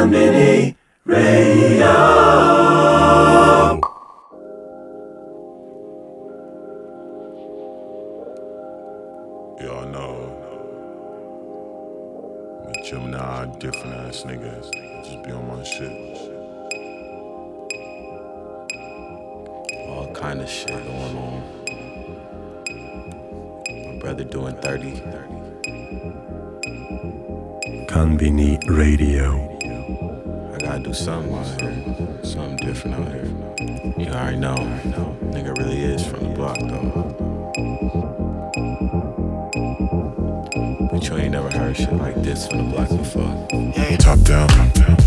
One Radio. Y'all know I'm a Gemini, different ass niggas. Just be on my shit. All kind of shit going on. My brother doing 30. 30. Kanbini Radio gotta do something out here. Something different out here. You already know. Nigga really is from the block though. But you ain't never heard shit like this from the block before. Top down, top down.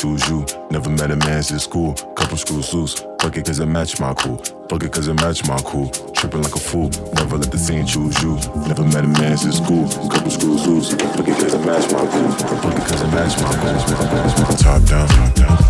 choose you. Never met a man since school. Couple screws loose. Fuck it cause it match my cool. Fuck it cause it match my cool. Tripping like a fool. Never let the scene choose you. Never met a man since school. Couple screws loose. Fuck it cause it match my cool. Fuck it cause it match my cool. Top down. Top down.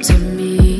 to me.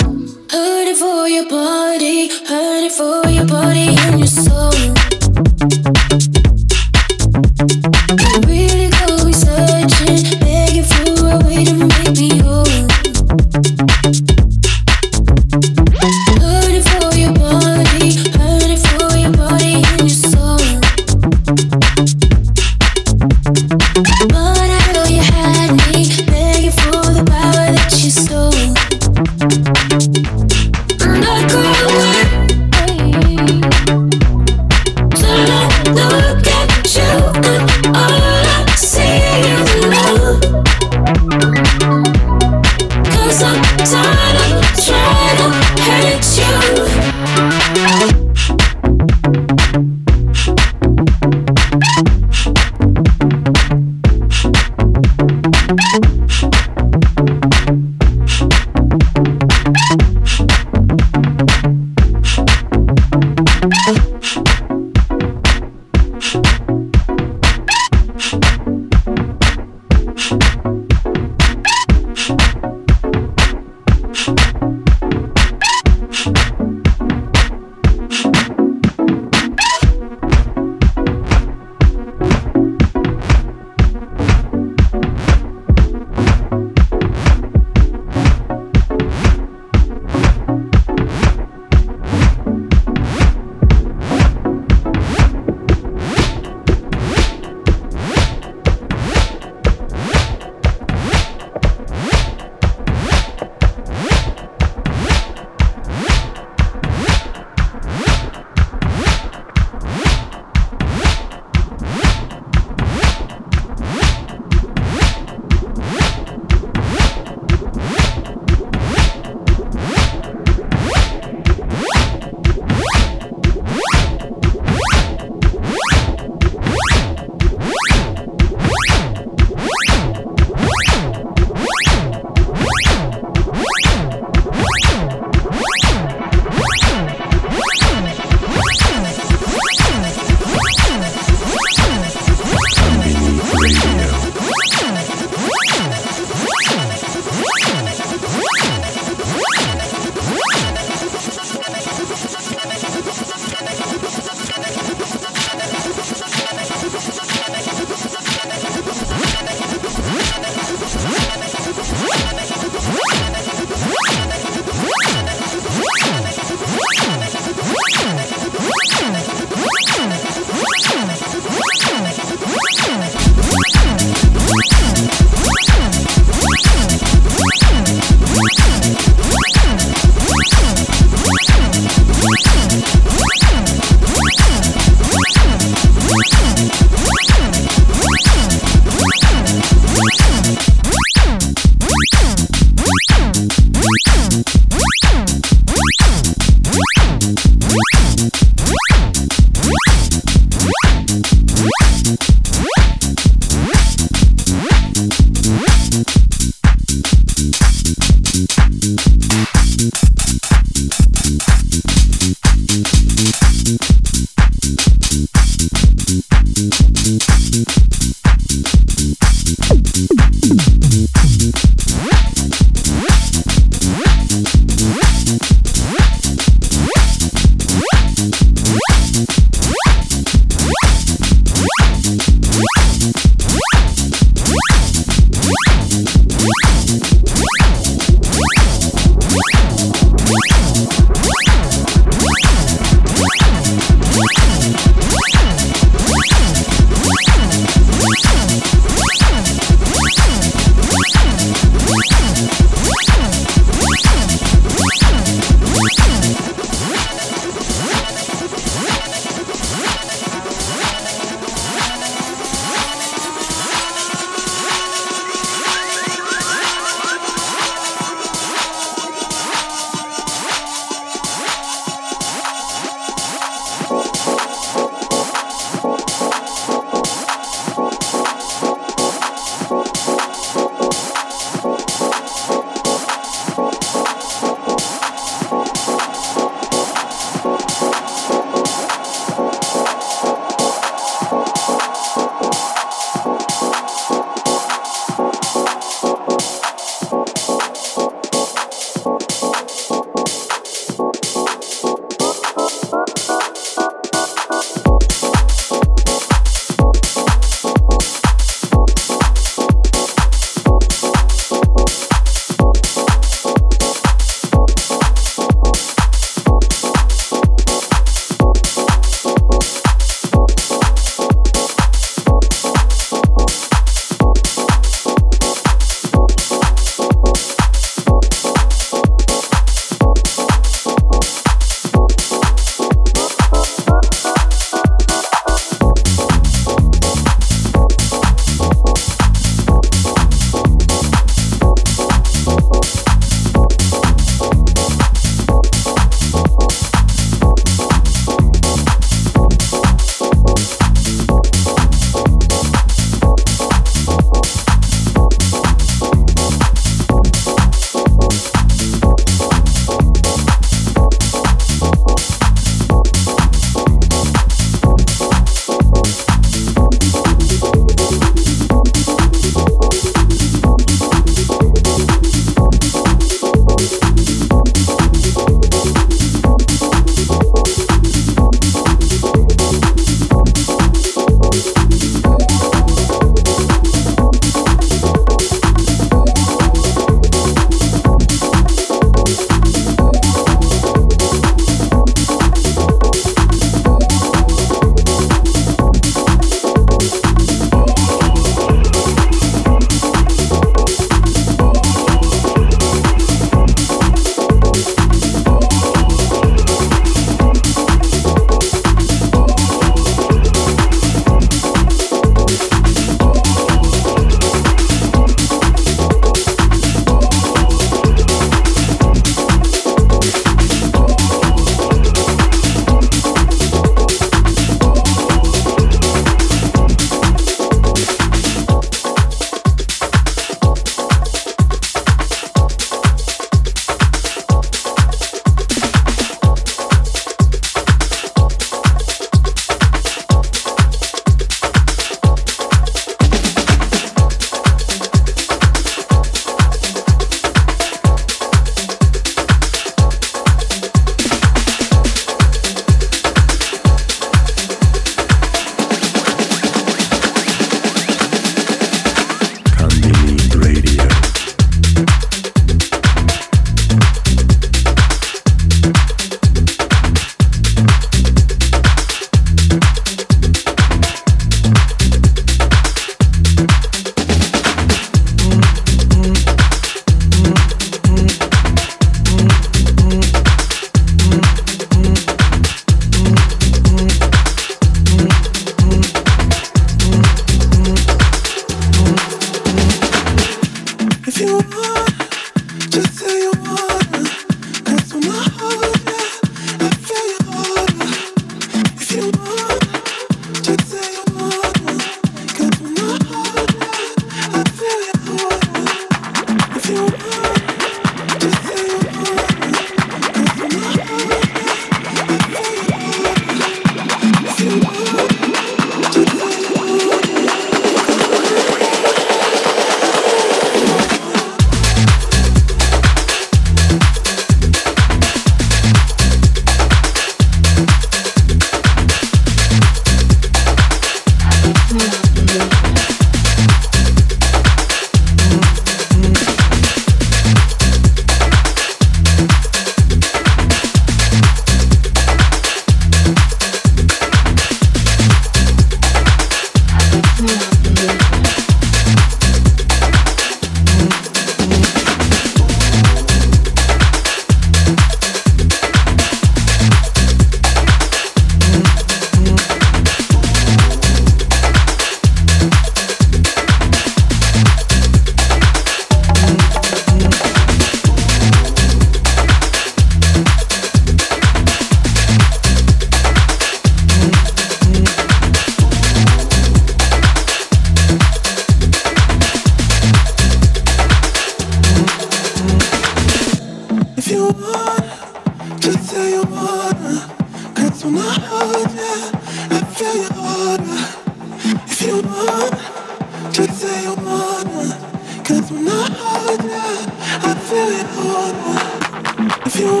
you,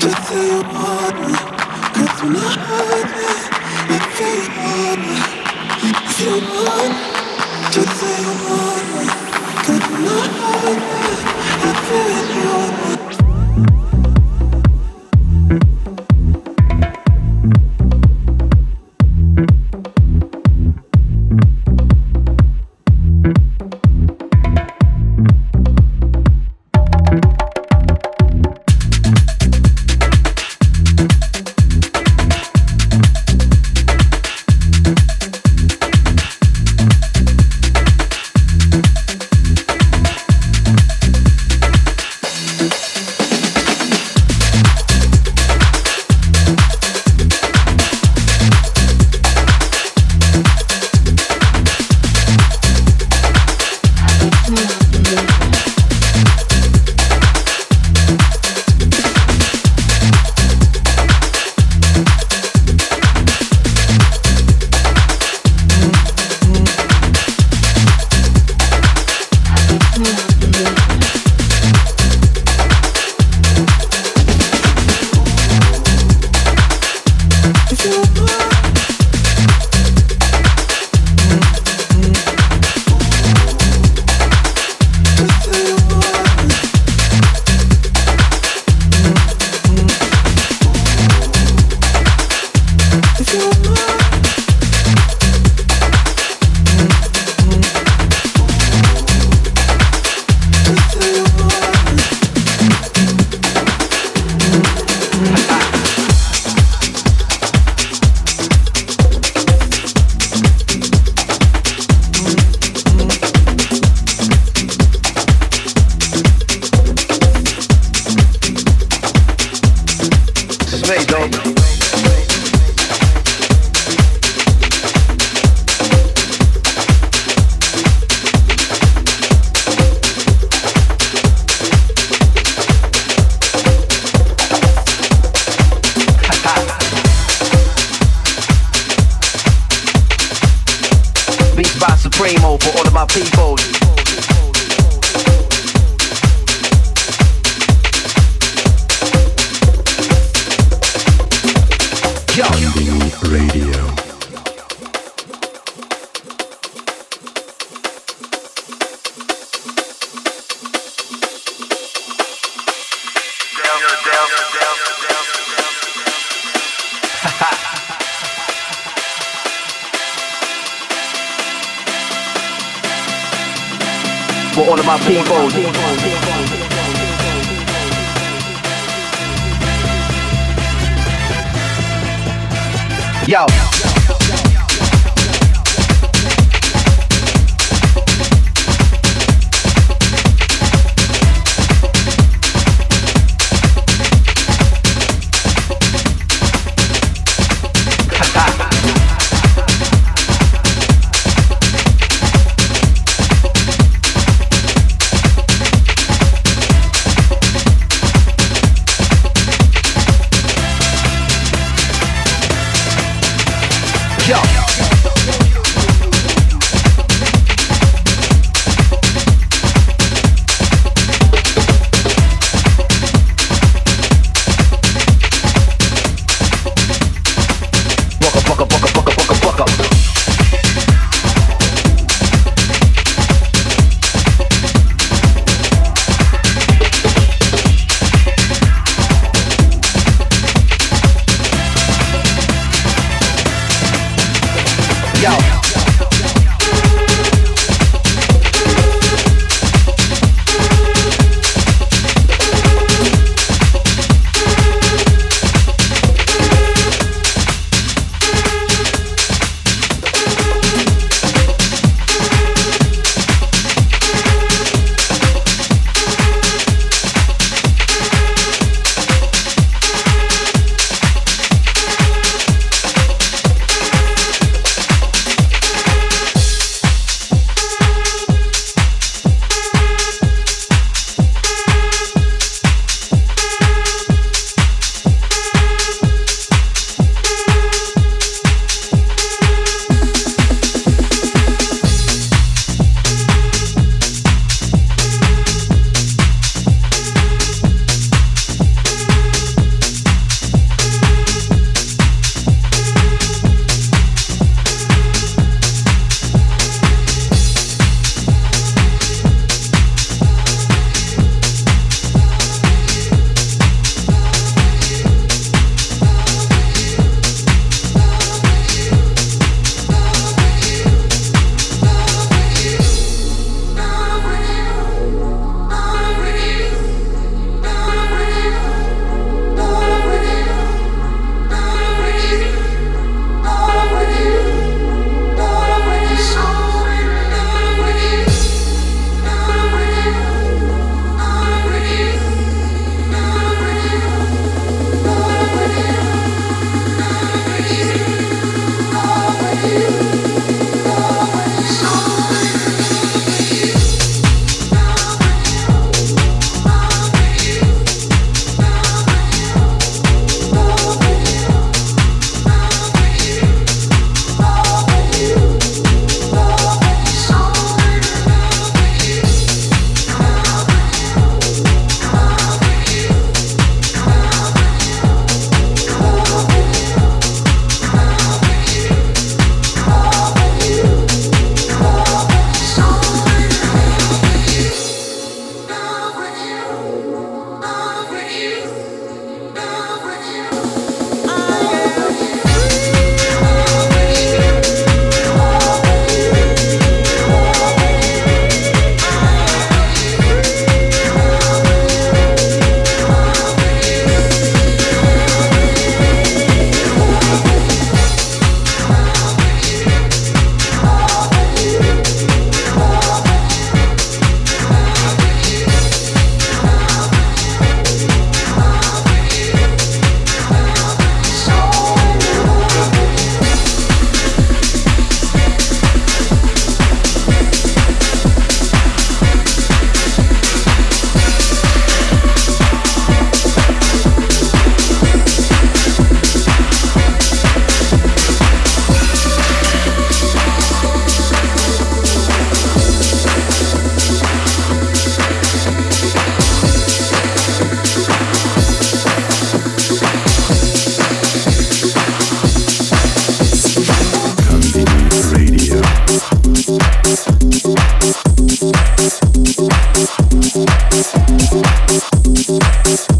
just say you Thank you.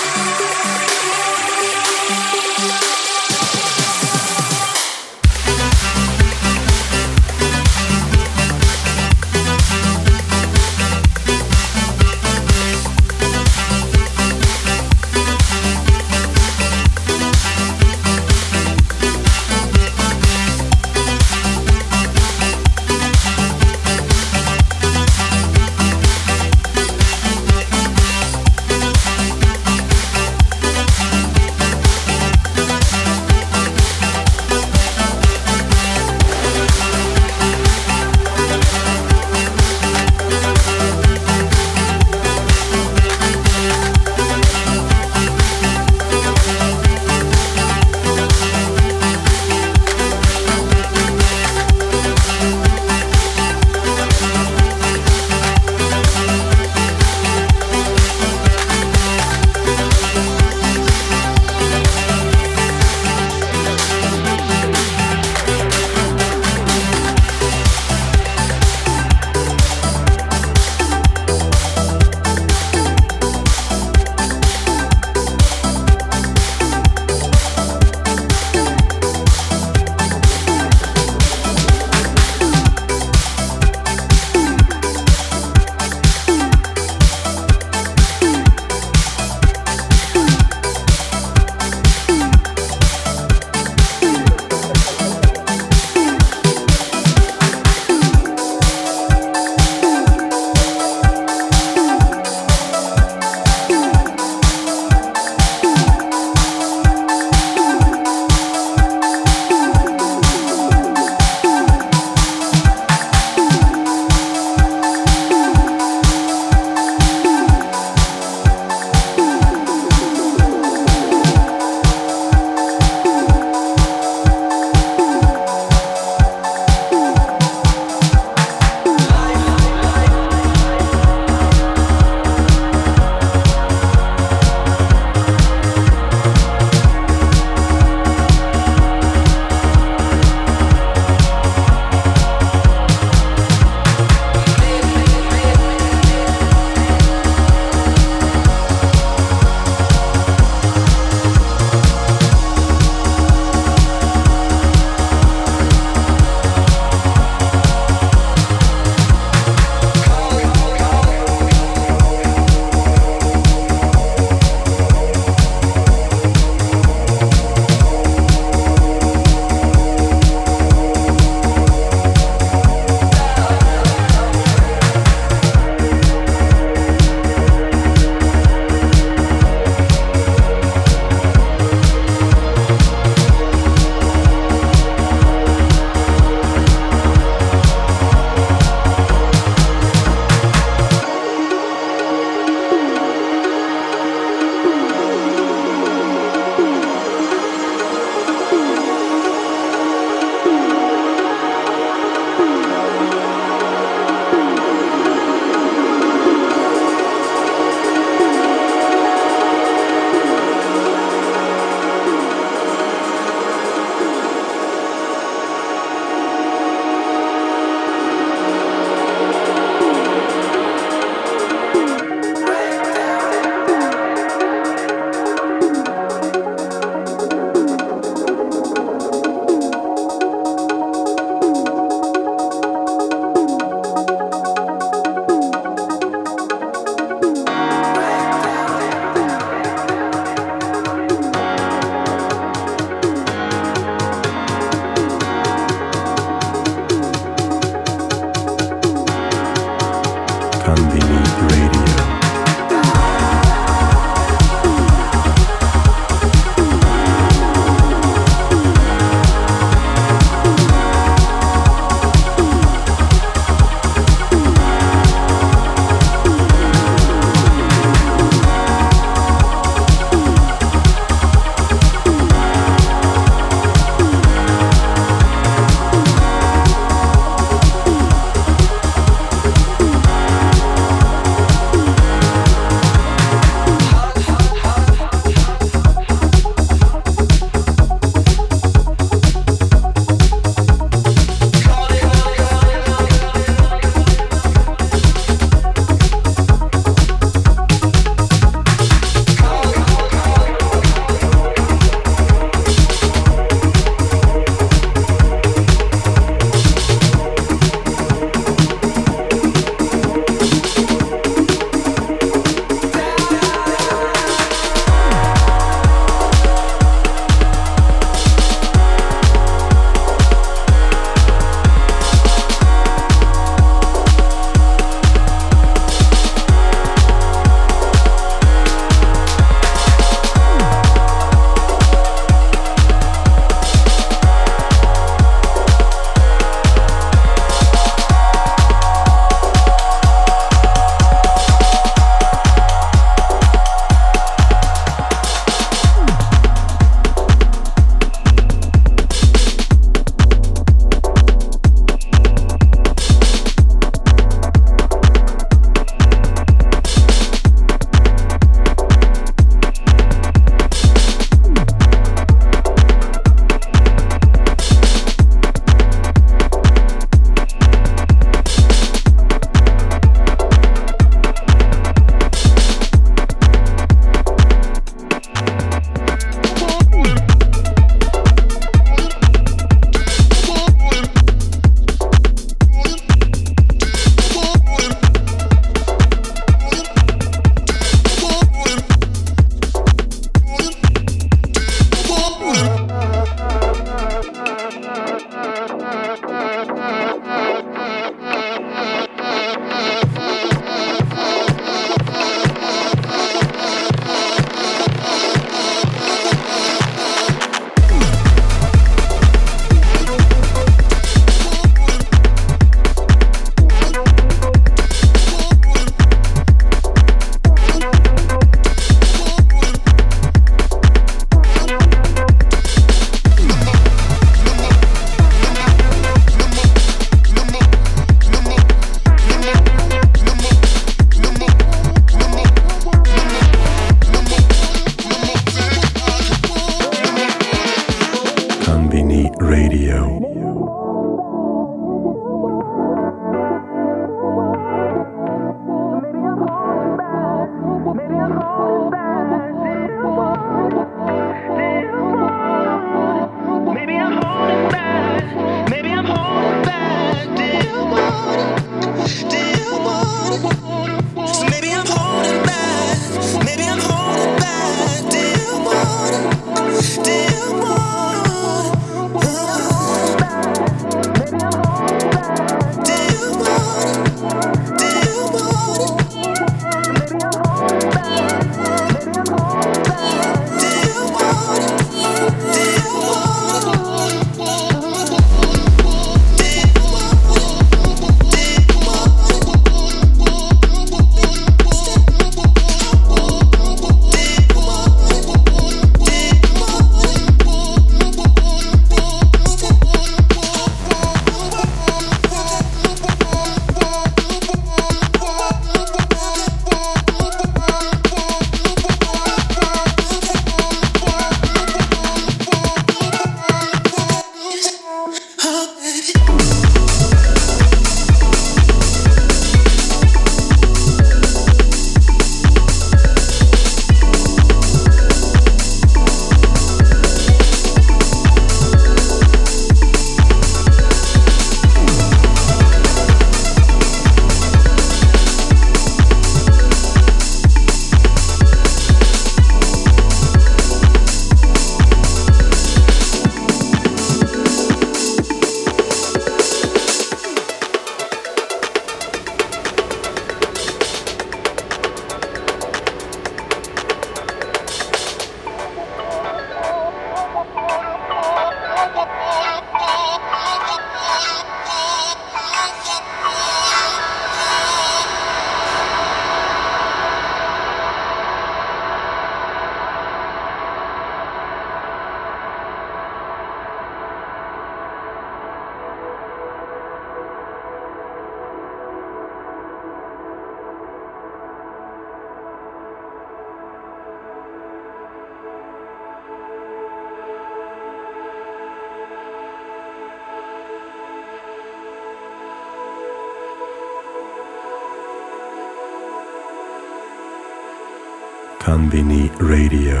Convini Radio.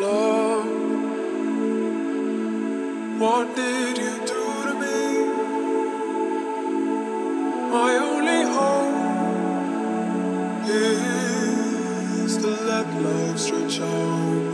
Love, what did you do to me? My only hope is to let love stretch out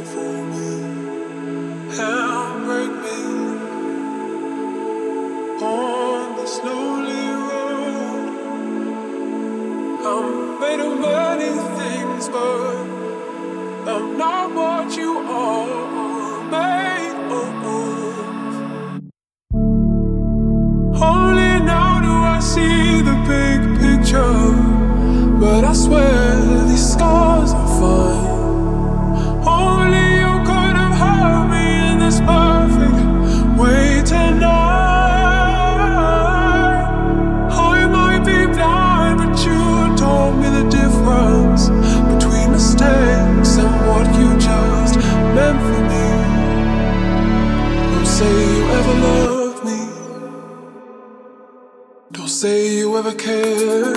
picture, but I swear these scars are fine. Only you could have held me in this perfect way tonight. I might be blind, but you told me the difference between mistakes and what you just meant for me. Don't say you ever loved me. Don't say you ever cared.